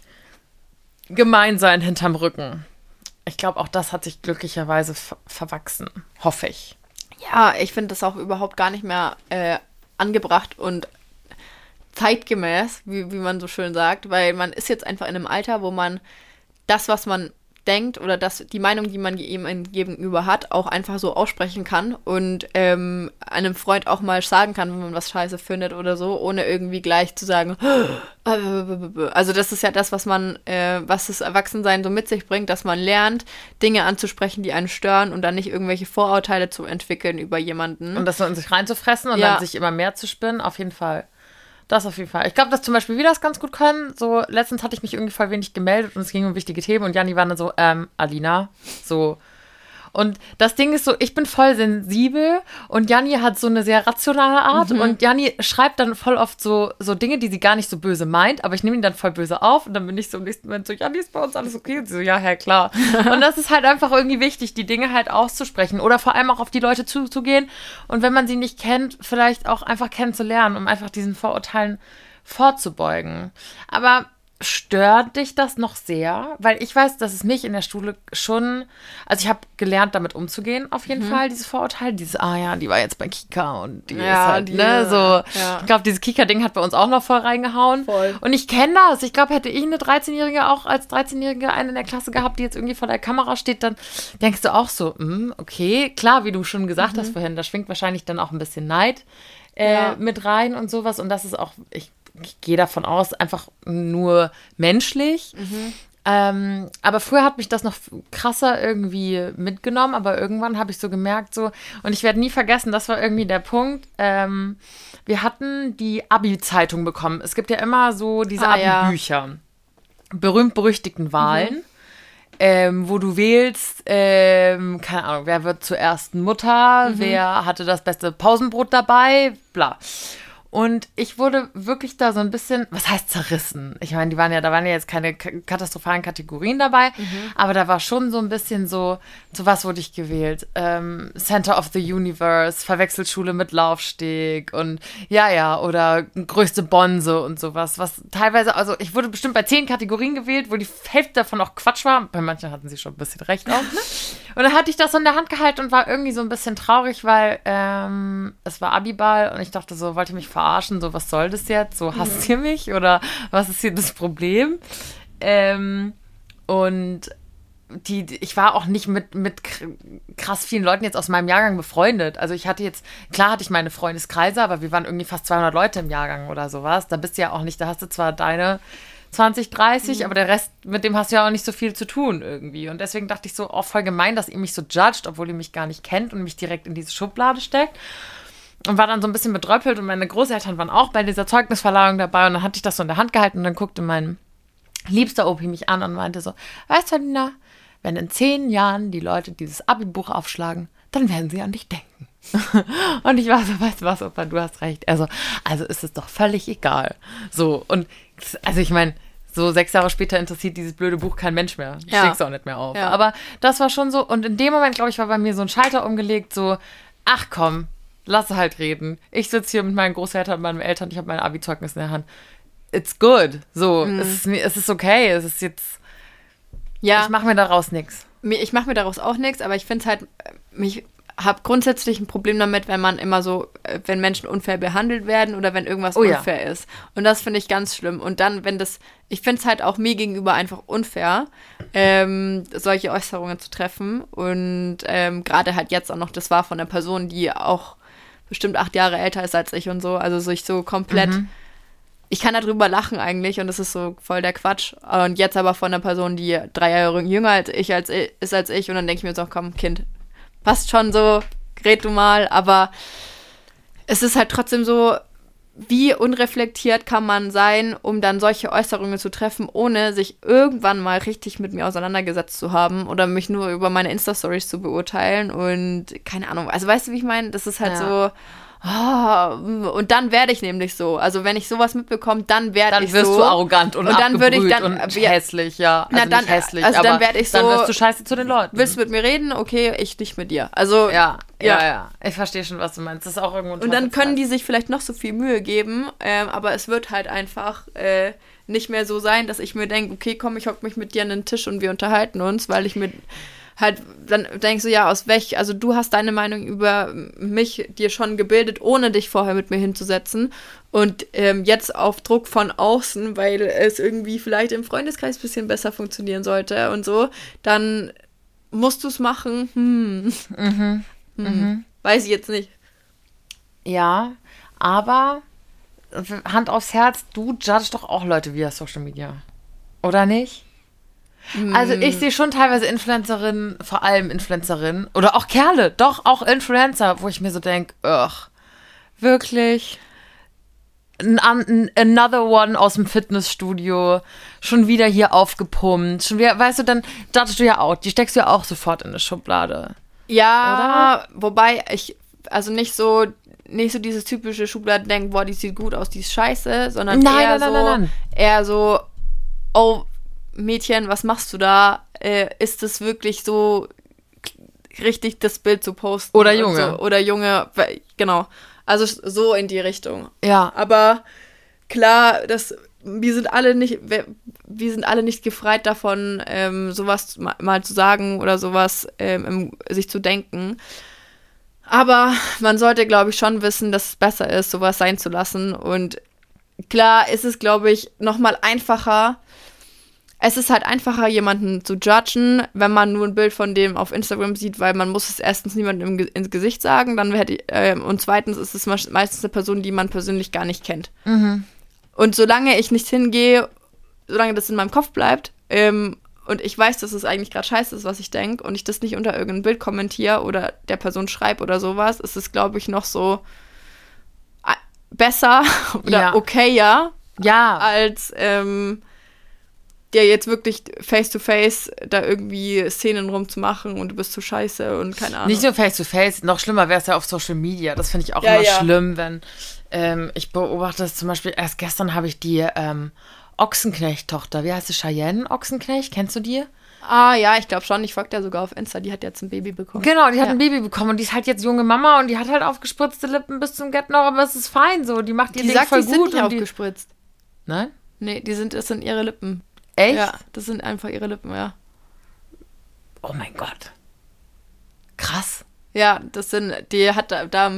Gemeinsein hinterm Rücken. Ich glaube, auch das hat sich glücklicherweise ver verwachsen. Hoffe ich. Ja, ich finde das auch überhaupt gar nicht mehr äh, angebracht und zeitgemäß, wie, wie man so schön sagt, weil man ist jetzt einfach in einem Alter, wo man das, was man denkt oder das, die Meinung, die man ihm gegenüber hat, auch einfach so aussprechen kann und ähm, einem Freund auch mal sagen kann, wenn man was scheiße findet oder so, ohne irgendwie gleich zu sagen, also das ist ja das, was man, äh, was das Erwachsensein so mit sich bringt, dass man lernt, Dinge anzusprechen, die einen stören und dann nicht irgendwelche Vorurteile zu entwickeln über jemanden. Und das so in sich reinzufressen und Ja. dann sich immer mehr zu spinnen, auf jeden Fall. Das auf jeden Fall. Ich glaube, dass zum Beispiel wir das ganz gut können. So, letztens hatte ich mich irgendwie voll wenig gemeldet und es ging um wichtige Themen und Janni war dann so, ähm, Alina, so. Und das Ding ist so, ich bin voll sensibel und Janni hat so eine sehr rationale Art und Janni schreibt dann voll oft so, so Dinge, die sie gar nicht so böse meint, aber ich nehme ihn dann voll böse auf und dann bin ich so im nächsten Moment so, Janni, ist bei uns alles okay? Und sie so, ja, ja, klar. und das ist halt einfach irgendwie wichtig, die Dinge halt auszusprechen oder vor allem auch auf die Leute zuzugehen und wenn man sie nicht kennt, vielleicht auch einfach kennenzulernen, um einfach diesen Vorurteilen vorzubeugen. Aber stört dich das noch sehr? Weil ich weiß, dass es mich in der Schule schon, also ich habe gelernt, damit umzugehen, auf jeden Fall, diese Vorurteile, dieses, ah ja, die war jetzt bei Kika und die Ja, ist halt, die, ne, so, ja. ich glaube, dieses Kika-Ding hat bei uns auch noch voll reingehauen. Voll. Und ich kenne das. Ich glaube, hätte ich eine 13-Jährige auch als 13-Jährige eine in der Klasse gehabt, die jetzt irgendwie vor der Kamera steht, dann denkst du auch so, hm, okay, klar, wie du schon gesagt hast vorhin, da schwingt wahrscheinlich dann auch ein bisschen Neid äh, Ja. mit rein und sowas. Und das ist auch, ich, ich gehe davon aus, einfach nur menschlich. Ähm, aber früher hat mich das noch krasser irgendwie mitgenommen, aber irgendwann habe ich so gemerkt, so, und ich werde nie vergessen, das war irgendwie der Punkt. Ähm, wir hatten die Abi-Zeitung bekommen. Es gibt ja immer so diese Ah, ja. Abi-Bücher. Berühmt-berüchtigten Wahlen. Ähm, wo du wählst, ähm, keine Ahnung, wer wird zur ersten Mutter, wer hatte das beste Pausenbrot dabei, bla. Und ich wurde wirklich da so ein bisschen, was heißt zerrissen? Ich meine, die waren ja, da waren ja jetzt keine katastrophalen Kategorien dabei, aber da war schon so ein bisschen so, zu was wurde ich gewählt? Ähm, Center of the Universe, Verwechselschule mit Laufsteg und ja, ja, oder größte Bonse und sowas, was teilweise, also ich wurde bestimmt bei zehn Kategorien gewählt, wo die Hälfte davon auch Quatsch war. Bei manchen hatten sie schon ein bisschen recht auch. Und dann hatte ich das so in der Hand gehalten und war irgendwie so ein bisschen traurig, weil ähm, es war Abiball und ich dachte so, wollt ihr mich verarschen? So, was soll das jetzt? So, hasst ihr mich? Oder was ist hier das Problem? Ähm, und die, ich war auch nicht mit, mit kr- krass vielen Leuten jetzt aus meinem Jahrgang befreundet. Also ich hatte jetzt, klar hatte ich meine Freundeskreise, aber wir waren irgendwie fast 200 Leute im Jahrgang oder sowas. Da bist du ja auch nicht, da hast du zwar deine 20, 30, aber der Rest, mit dem hast du ja auch nicht so viel zu tun irgendwie. Und deswegen dachte ich so, oh, voll gemein, dass ihr mich so judgt, obwohl ihr mich gar nicht kennt und mich direkt in diese Schublade steckt. Und war dann so ein bisschen bedröppelt und meine Großeltern waren auch bei dieser Zeugnisverleihung dabei und dann hatte ich das so in der Hand gehalten und dann guckte mein liebster Opi mich an und meinte so, weißt du, Nina, wenn in zehn Jahren die Leute dieses Abi-Buch aufschlagen, dann werden sie an dich denken. und ich war so, weißt du was, Opa, du hast recht. Also, also ist es doch völlig egal. So, und also ich meine, so sechs Jahre später interessiert dieses blöde Buch kein Mensch mehr. Ja. Schlägst du auch nicht mehr auf. Ja. Aber das war schon so, und in dem Moment, glaube ich, war bei mir so ein Schalter umgelegt, so, ach komm, lass halt reden. Ich sitze hier mit meinen Großeltern und meinen Eltern, ich habe mein Abi-Zeugnis in der Hand. It's good. So, Mhm. es, ist, es ist okay. Es ist jetzt, Ja, ich mache mir daraus nichts. ich mache mir daraus auch nichts, aber ich finde es halt, äh, ich habe grundsätzlich ein Problem damit, wenn man immer so, äh, wenn Menschen unfair behandelt werden oder wenn irgendwas Oh ja. unfair ist. Und das finde ich ganz schlimm. Und dann, wenn das, ich finde es halt auch mir gegenüber einfach unfair, ähm, solche Äußerungen zu treffen. Und ähm, gerade halt jetzt auch noch, das war von einer Person, die auch bestimmt acht Jahre älter ist als ich und so, also sich so komplett ich kann darüber lachen eigentlich und das ist so voll der Quatsch. Und jetzt aber von einer Person, die drei Jahre jünger als ich als, ist als ich und dann denke ich mir so, komm, Kind, passt schon so, red du mal, aber es ist halt trotzdem so, wie unreflektiert kann man sein, um dann solche Äußerungen zu treffen, ohne sich irgendwann mal richtig mit mir auseinandergesetzt zu haben oder mich nur über meine Insta-Stories zu beurteilen und keine Ahnung. Also weißt du, wie ich meine? Das ist halt Ja. so. Oh, und dann werde ich nämlich so. Also wenn ich sowas mitbekomme, dann werde Dann ich wirst so. du arrogant und, Und dann würde ich dann- und ja. hässlich, ja. Also Na, dann- hässlich, also dann aber werd ich Dann so- wirst du scheiße zu den Leuten. Willst du mit mir reden? Okay, ich nicht mit dir. Also ja, ja, Ja. ja, Ich verstehe schon, was du meinst. Das ist auch irgendwo Und dann können die sich vielleicht noch so viel Mühe geben, ähm, aber es wird halt einfach äh, nicht mehr so sein, dass ich mir denke, okay, komm, ich hock mich mit dir an den Tisch und wir unterhalten uns, weil ich mir halt dann denkst du, ja, aus welch, also du hast deine Meinung über mich dir schon gebildet, ohne dich vorher mit mir hinzusetzen. Und ähm, jetzt auf Druck von außen, weil es irgendwie vielleicht im Freundeskreis ein bisschen besser funktionieren sollte und so, dann musst du es machen. Hm. Hm. Weiß ich jetzt nicht. Ja, aber Hand aufs Herz, du judgst doch auch Leute via Social Media. Oder nicht? Also ich sehe schon teilweise Influencerinnen, vor allem Influencerinnen, oder auch Kerle, doch auch Influencer, wo ich mir so denke, ugh, wirklich? An, an, another one aus dem Fitnessstudio, schon wieder hier aufgepumpt, schon wieder, weißt du, dann judgst du ja auch, die steckst du ja auch sofort in eine Schublade. Ja, wobei ich, also nicht so, nicht so dieses typische Schubladendenken, boah, die sieht gut aus, die ist scheiße, sondern Nein, eher nein, nein, so, eher so, oh, Mädchen, was machst du da? Äh, ist es wirklich so richtig, das Bild zu posten? Oder und Junge. So, oder Junge, genau. Also so in die Richtung. Ja, Aber klar, das, wir sind alle nicht, wir, wir sind alle nicht gefreit davon, ähm, sowas mal, mal zu sagen oder sowas ähm, sich zu denken. Aber man sollte, glaube ich, schon wissen, dass es besser ist, sowas sein zu lassen. Und klar ist es, glaube ich, noch mal einfacher. Es ist halt einfacher, jemanden zu judgen, wenn man nur ein Bild von dem auf Instagram sieht, weil man muss es erstens niemandem Ge- ins Gesicht sagen, dann hätte ähm, und zweitens ist es meist- meistens eine Person, die man persönlich gar nicht kennt. Und solange ich nicht hingehe, solange das in meinem Kopf bleibt, ähm, und ich weiß, dass es eigentlich gerade scheiße ist, was ich denke, und ich das nicht unter irgendein Bild kommentiere oder der Person schreibe oder sowas, ist es, glaube ich, noch so äh, besser oder Ja. okayer, ja. als ähm, dir jetzt wirklich face to face da irgendwie Szenen rumzumachen und du bist zu scheiße und keine Ahnung. Nicht nur face to face, noch schlimmer wäre es ja auf Social Media. Das finde ich auch Ja, immer ja. schlimm, wenn ähm, ich beobachte das zum Beispiel, erst gestern habe ich die ähm, Ochsenknecht-Tochter, wie heißt sie, Cheyenne Ochsenknecht, kennst du die? ah ja, ich glaube schon, ich folge der sogar auf Insta, die hat jetzt ein Baby bekommen. Genau, die hat Ja. ein Baby bekommen und die ist halt jetzt junge Mama und die hat halt aufgespritzte Lippen bis zum Get noch, aber es ist fein so, die macht ihr Die Ding sagt, voll die sind gut nicht und die, aufgespritzt. Nein? Nee, die sind, das sind ihre Lippen. Echt? Ja, das sind einfach ihre Lippen, ja. Oh mein Gott. Krass. Ja, das sind, die hat da, da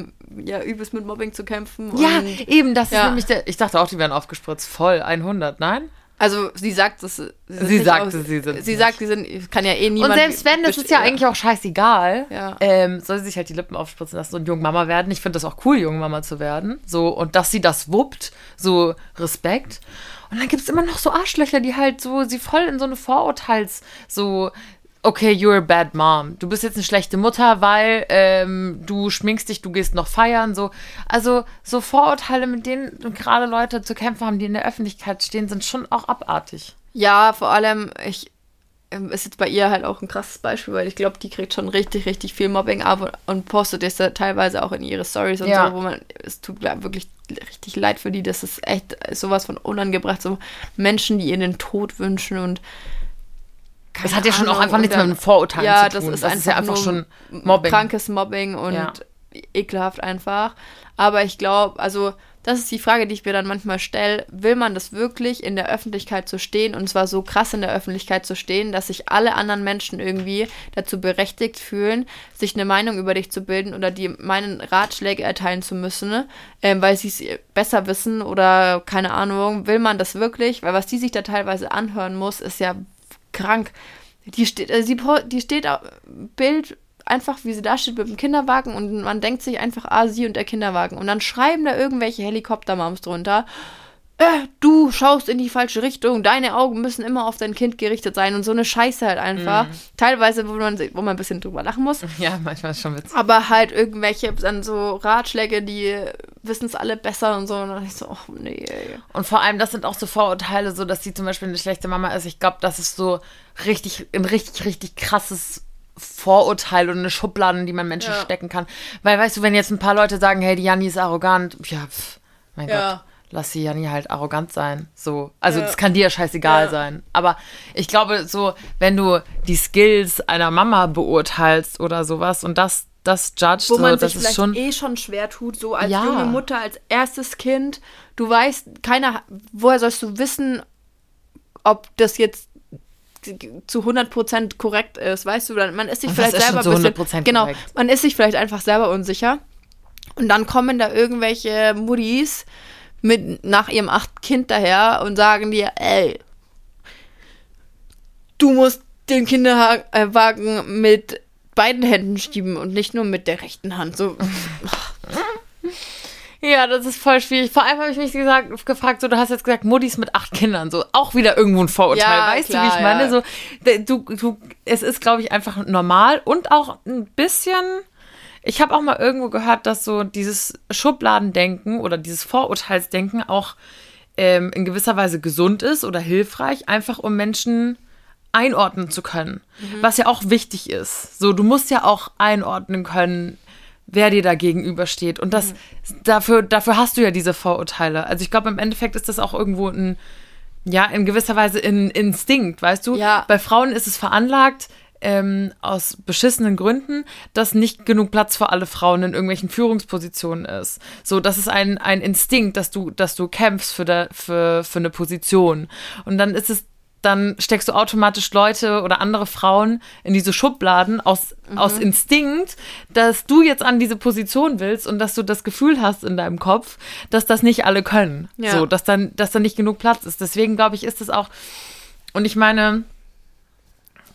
ja übelst mit Mobbing zu kämpfen. Ja, eben, das ist ja. nämlich der, ich dachte auch, die wären aufgespritzt, voll, 100, nein? Also sie sagt, dass sie, sind Sie sagte, aus- sie sind Sie nicht. sagt, sie sind, kann ja eh niemand. Und selbst wenn, das ist ja eigentlich auch scheißegal, Ja. ähm, soll sie sich halt die Lippen aufspritzen lassen und Jungmama werden. Ich finde das auch cool, Jungmama zu werden. So, und dass sie das wuppt, so Respekt. Und dann gibt es immer noch so Arschlöcher, die halt so, sie voll in so eine Vorurteils, so, okay, you're a bad mom. Du bist jetzt eine schlechte Mutter, weil ähm, du schminkst dich, du gehst noch feiern, so. Also, so Vorurteile, mit denen gerade Leute zu kämpfen haben, die in der Öffentlichkeit stehen, sind schon auch abartig. Ja, vor allem, ich ähm, ist jetzt bei ihr halt auch ein krasses Beispiel, weil ich glaube, die kriegt schon richtig, richtig viel Mobbing ab und, und postet das teilweise auch in ihre Stories und Ja. so, wo man, es tut mir wirklich richtig leid für die, das ist echt sowas von unangebracht, so Menschen, die ihr den Tod wünschen und Das hat ja schon auch einfach nichts mit einem Vorurteil ja, zu tun. das ist das ist ja einfach schon Mobbing. krankes Mobbing und Ja. ekelhaft einfach. Aber ich glaube, also das ist die Frage, die ich mir dann manchmal stelle. Will man das wirklich in der Öffentlichkeit zu stehen und zwar so krass in der Öffentlichkeit zu stehen, dass sich alle anderen Menschen irgendwie dazu berechtigt fühlen, sich eine Meinung über dich zu bilden oder die meinen Ratschläge erteilen zu müssen, ähm, weil sie es besser wissen oder keine Ahnung. Will man das wirklich? Weil was die sich da teilweise anhören muss, ist ja krank. Die steht, die, die steht Bild einfach, wie sie da steht mit dem Kinderwagen und man denkt sich einfach, ah, sie und der Kinderwagen. Und dann schreiben da irgendwelche Helikoptermoms drunter. Äh, du schaust in die falsche Richtung, deine Augen müssen immer auf dein Kind gerichtet sein und so eine Scheiße halt einfach. Mm. Teilweise, wo man, wo man ein bisschen drüber lachen muss. Ja, manchmal ist schon witzig. Aber halt irgendwelche dann so Ratschläge, die wissen es alle besser und so. Und dann ich so, oh nee. Und vor allem, das sind auch so Vorurteile, so dass sie zum Beispiel eine schlechte Mama ist. Ich glaube, das ist so richtig, ein richtig, richtig krasses Vorurteil und eine Schublade, in die man Menschen ja. stecken kann. Weil, weißt du, wenn jetzt ein paar Leute sagen, hey, die Janni ist arrogant, ja, pff, mein ja. Gott, lass die Janni halt arrogant sein. So. Also, ja. kann dir ja scheißegal sein. Aber ich glaube, so, wenn du die Skills einer Mama beurteilst oder sowas und das das judged, wo man so, sich vielleicht schon eh schon schwer tut, so als junge Mutter, als erstes Kind. Du weißt, keiner, woher sollst du wissen, ob das jetzt zu 100% korrekt ist, weißt du, man ist sich vielleicht ist selber ein bisschen, genau, korrekt? man ist sich vielleicht einfach selber unsicher und dann kommen da irgendwelche Muddis mit nach ihrem acht Kind daher und sagen dir, ey, du musst den Kinderwagen mit beiden Händen schieben und nicht nur mit der rechten Hand. So. Ja, das ist voll schwierig. Vor allem habe ich mich gesagt, gefragt, so, du hast jetzt gesagt, Muttis mit acht Kindern, so auch wieder irgendwo ein Vorurteil. Ja, weißt klar, du, wie ich meine? Ja. So, du, du, es ist, glaube ich, einfach normal und auch ein bisschen. Ich habe auch mal irgendwo gehört, dass so dieses Schubladendenken oder dieses Vorurteilsdenken auch ähm, in gewisser Weise gesund ist oder hilfreich, einfach um Menschen einordnen zu können. Mhm. Was ja auch wichtig ist. So, du musst ja auch einordnen können, wer dir da gegenübersteht. Und das, mhm. dafür, dafür hast du ja diese Vorurteile. Also ich glaube, im Endeffekt ist das auch irgendwo ein, ja, in gewisser Weise ein Instinkt, weißt du? Ja. Bei Frauen ist es veranlagt, ähm, aus beschissenen Gründen, dass nicht genug Platz für alle Frauen in irgendwelchen Führungspositionen ist. So, das ist ein, ein Instinkt, dass du, dass du kämpfst für, der, für, für eine Position. Und dann ist es dann steckst du automatisch Leute oder andere Frauen in diese Schubladen aus, mhm. aus Instinkt, dass du jetzt an diese Position willst und dass du das Gefühl hast in deinem Kopf, dass das nicht alle können. Ja. So, dass dann, dass dann nicht genug Platz ist. Deswegen glaube ich, ist es auch, und ich meine,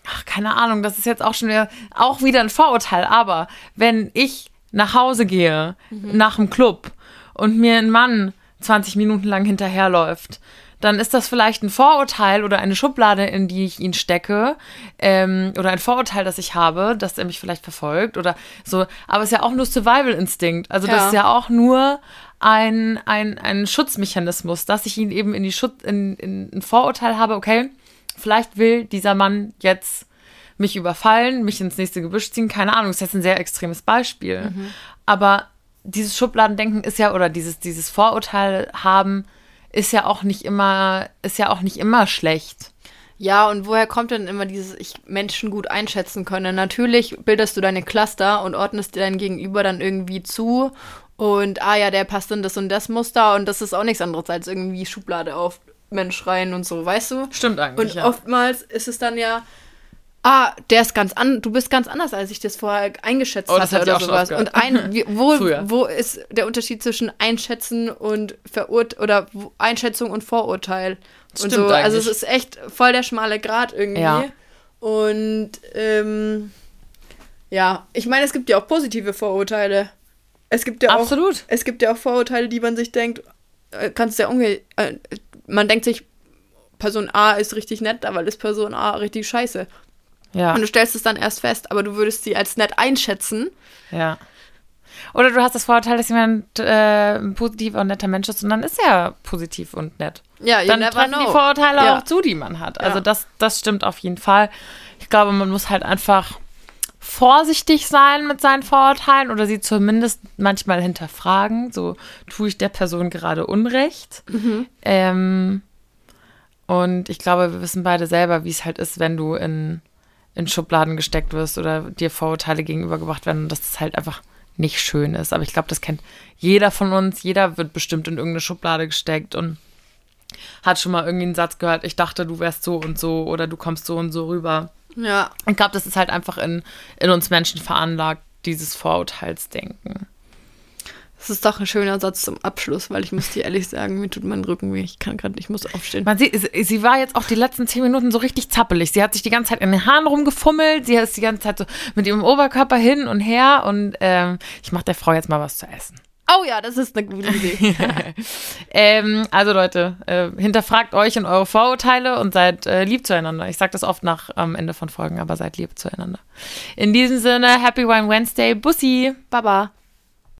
ach, keine Ahnung, das ist jetzt auch schon wieder, auch wieder ein Vorurteil, aber wenn ich nach Hause gehe, mhm. nach dem Club und mir ein Mann 20 Minuten lang hinterherläuft, dann ist das vielleicht ein Vorurteil oder eine Schublade, in die ich ihn stecke, ähm, oder ein Vorurteil, das ich habe, dass er mich vielleicht verfolgt oder so. Aber es ist ja auch nur Survival-Instinkt. Also ja. das ist ja auch nur ein, ein, ein Schutzmechanismus, dass ich ihn eben in die Schutz, in, in ein Vorurteil habe, okay, vielleicht will dieser Mann jetzt mich überfallen, mich ins nächste Gebüsch ziehen, keine Ahnung, das ist jetzt ein sehr extremes Beispiel. Mhm. Aber dieses Schubladendenken ist ja, oder dieses, dieses Vorurteil haben, ist ja auch nicht immer, ist ja auch nicht immer schlecht. Ja, und woher kommt denn immer dieses ich Menschen gut einschätzen können? Natürlich bildest du deine Cluster und ordnest dir dein Gegenüber dann irgendwie zu und ah ja, der passt in das und das Muster und das ist auch nichts anderes als irgendwie Schublade auf Mensch rein und so, weißt du? Stimmt eigentlich. Und ja. oftmals ist es dann ja, ah, der ist ganz an, du bist ganz anders, als ich das vorher eingeschätzt oh, hatte oder sowas. Und ein, wo, wo ist der Unterschied zwischen Einschätzen und Verurt oder Einschätzung und Vorurteil? und so. Eigentlich. Also es ist echt voll der schmale Grat irgendwie. Ja. Und ähm, ja, ich meine, es gibt ja auch positive Vorurteile. Es gibt ja Absolut. auch, es gibt ja auch Vorurteile, die man sich denkt, äh, kannst ja umge äh, man denkt sich, Person A ist richtig nett, aber ist Person A richtig scheiße. Ja. Und du stellst es dann erst fest, aber du würdest sie als nett einschätzen. Ja. Oder du hast das Vorurteil, dass jemand äh, ein positiver und netter Mensch ist und dann ist er positiv und nett. Ja, dann treffen know. die Vorurteile ja. auch zu, die man hat. Also ja. das, das stimmt auf jeden Fall. Ich glaube, man muss halt einfach vorsichtig sein mit seinen Vorurteilen oder sie zumindest manchmal hinterfragen. So tue ich der Person gerade Unrecht. Mhm. Ähm, und ich glaube, wir wissen beide selber, wie es halt ist, wenn du in in Schubladen gesteckt wirst oder dir Vorurteile gegenübergebracht werden und dass das halt einfach nicht schön ist. Aber ich glaube, das kennt jeder von uns. Jeder wird bestimmt in irgendeine Schublade gesteckt und hat schon mal irgendwie einen Satz gehört, ich dachte, du wärst so und so oder du kommst so und so rüber. Ja. Ich glaube, das ist halt einfach in, in uns Menschen veranlagt, dieses Vorurteilsdenken. Das ist doch ein schöner Satz zum Abschluss, weil ich muss dir ehrlich sagen, mir tut mein Rücken weh. Ich kann gerade nicht, ich muss aufstehen. Man sieht, sie, sie war jetzt auch die letzten zehn Minuten so richtig zappelig. Sie hat sich die ganze Zeit in den Haaren rumgefummelt. Sie ist die ganze Zeit so mit ihrem Oberkörper hin und her. Und ähm, ich mache der Frau jetzt mal was zu essen. Oh ja, das ist eine gute Idee. ähm, also Leute, äh, hinterfragt euch und eure Vorurteile und seid äh, lieb zueinander. Ich sage das oft nach am Ende von Folgen, aber seid lieb zueinander. In diesem Sinne, Happy Wine Wednesday, Bussi, Baba.